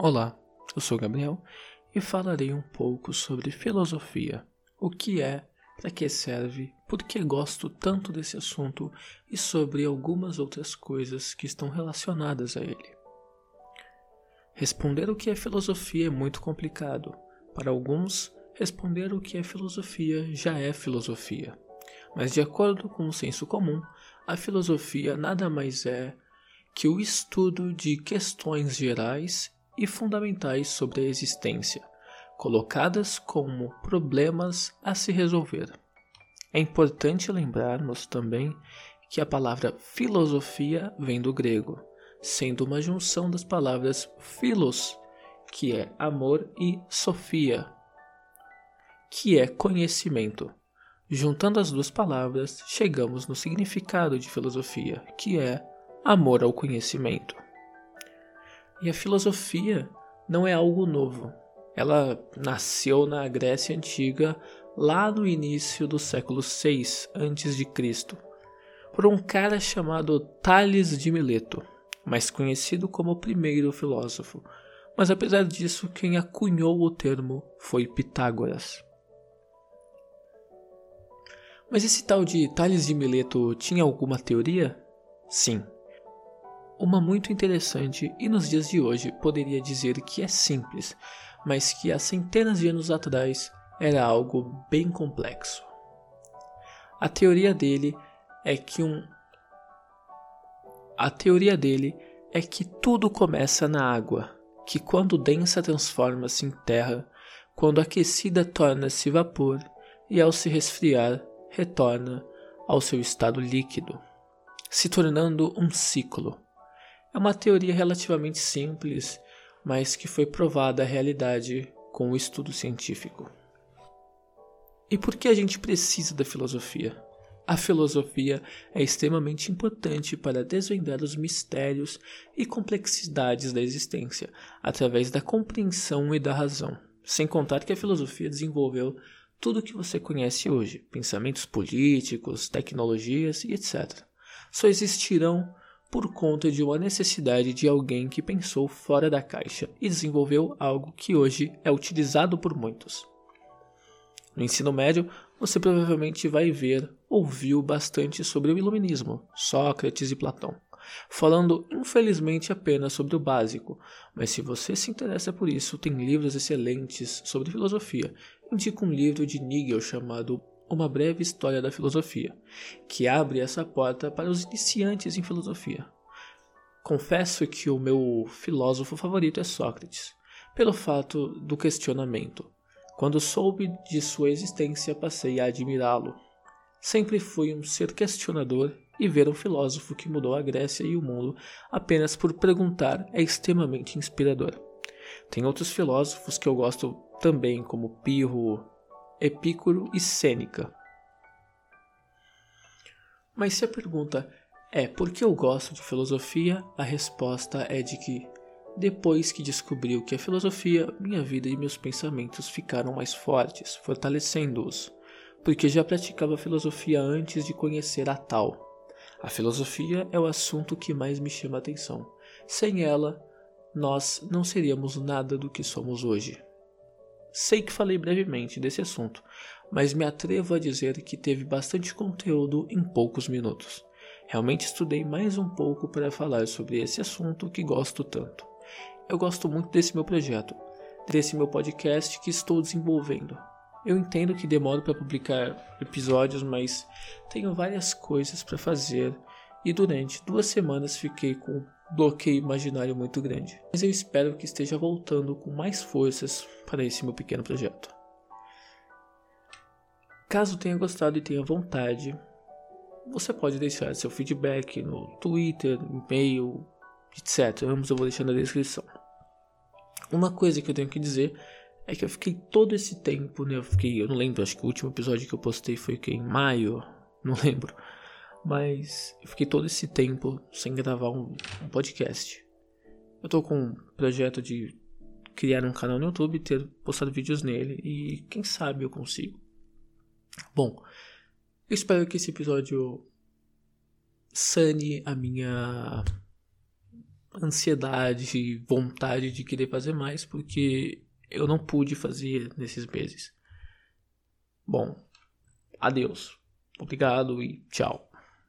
Olá, eu sou Gabriel e falarei um pouco sobre filosofia, o que é, para que serve, por que gosto tanto desse assunto e sobre algumas outras coisas que estão relacionadas a ele. Responder o que é filosofia é muito complicado. Para alguns, responder o que é filosofia já é filosofia. Mas, de acordo com o senso comum, a filosofia nada mais é que o estudo de questões gerais e fundamentais sobre a existência, colocadas como problemas a se resolver. É importante lembrarmos também que a palavra filosofia vem do grego, sendo uma junção das palavras philos, que é amor, e sofia, que é conhecimento. Juntando as duas palavras, chegamos no significado de filosofia, que é amor ao conhecimento. E a filosofia não é algo novo. Ela nasceu na Grécia Antiga, lá no início do século 6 a.C., por um cara chamado Tales de Mileto, mais conhecido como o primeiro filósofo. Mas apesar disso, quem acunhou o termo foi Pitágoras. Mas esse tal de Tales de Mileto tinha alguma teoria? Sim, uma muito interessante e nos dias de hoje poderia dizer que é simples, mas que há centenas de anos atrás era algo bem complexo. A teoria dele é que um A teoria dele é que tudo começa na água, que quando densa transforma-se em terra, quando aquecida torna-se vapor e ao se resfriar retorna ao seu estado líquido, se tornando um ciclo é uma teoria relativamente simples, mas que foi provada a realidade com o estudo científico. E por que a gente precisa da filosofia? A filosofia é extremamente importante para desvendar os mistérios e complexidades da existência através da compreensão e da razão. Sem contar que a filosofia desenvolveu tudo o que você conhece hoje: pensamentos políticos, tecnologias e etc. Só existirão por conta de uma necessidade de alguém que pensou fora da caixa e desenvolveu algo que hoje é utilizado por muitos. No ensino médio, você provavelmente vai ver, ouviu bastante sobre o iluminismo, Sócrates e Platão, falando infelizmente apenas sobre o básico, mas se você se interessa por isso, tem livros excelentes sobre filosofia. Indico um livro de Nigel chamado uma breve história da filosofia, que abre essa porta para os iniciantes em filosofia. Confesso que o meu filósofo favorito é Sócrates, pelo fato do questionamento. Quando soube de sua existência, passei a admirá-lo. Sempre fui um ser questionador e ver um filósofo que mudou a Grécia e o mundo apenas por perguntar é extremamente inspirador. Tem outros filósofos que eu gosto também, como Pirro, Epicuro e Sêneca. Mas se a pergunta é por que eu gosto de filosofia, a resposta é de que, depois que descobri o que é filosofia, minha vida e meus pensamentos ficaram mais fortes, fortalecendo-os, porque já praticava filosofia antes de conhecer a tal. A filosofia é o assunto que mais me chama a atenção. Sem ela, nós não seríamos nada do que somos hoje. Sei que falei brevemente desse assunto, mas me atrevo a dizer que teve bastante conteúdo em poucos minutos. Realmente estudei mais um pouco para falar sobre esse assunto que gosto tanto. Eu gosto muito desse meu projeto, desse meu podcast que estou desenvolvendo. Eu entendo que demoro para publicar episódios, mas tenho várias coisas para fazer e durante duas semanas fiquei com bloqueio imaginário muito grande. Mas eu espero que esteja voltando com mais forças para esse meu pequeno projeto. Caso tenha gostado e tenha vontade, você pode deixar seu feedback no Twitter, e-mail, etc. Ambos eu vou deixar na descrição. Uma coisa que eu tenho que dizer é que eu fiquei todo esse tempo, né? Eu fiquei, eu não lembro, acho que o último episódio que eu postei foi que em maio, não lembro. Mas eu fiquei todo esse tempo sem gravar um, um podcast. Eu tô com um projeto de criar um canal no YouTube, ter postado vídeos nele e quem sabe eu consigo. Bom, eu espero que esse episódio sane a minha ansiedade e vontade de querer fazer mais, porque eu não pude fazer nesses meses. Bom, adeus. Obrigado e tchau.